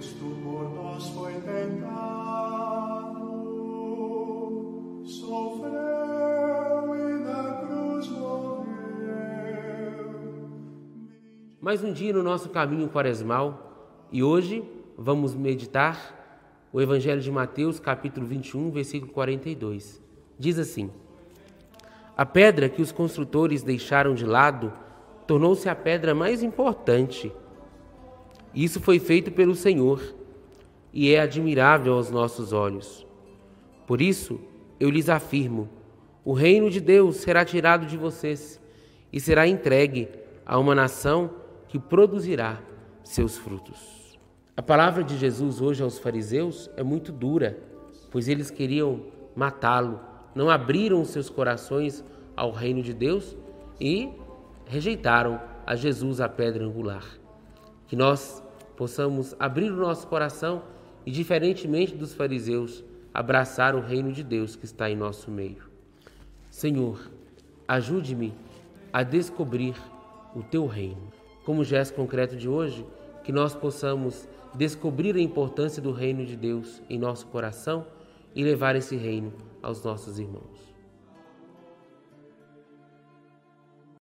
Cristo por nós foi tentado, sofreu e na cruz morreu. Mais um dia no nosso caminho quaresmal e hoje vamos meditar o Evangelho de Mateus, capítulo 21, versículo 42. Diz assim: A pedra que os construtores deixaram de lado tornou-se a pedra mais importante. Isso foi feito pelo Senhor e é admirável aos nossos olhos. Por isso, eu lhes afirmo: o reino de Deus será tirado de vocês e será entregue a uma nação que produzirá seus frutos. A palavra de Jesus hoje aos fariseus é muito dura, pois eles queriam matá-lo, não abriram seus corações ao reino de Deus e rejeitaram a Jesus a pedra angular. Que nós possamos abrir o nosso coração e, diferentemente dos fariseus, abraçar o reino de Deus que está em nosso meio. Senhor, ajude-me a descobrir o teu reino. Como gesto concreto de hoje, que nós possamos descobrir a importância do reino de Deus em nosso coração e levar esse reino aos nossos irmãos.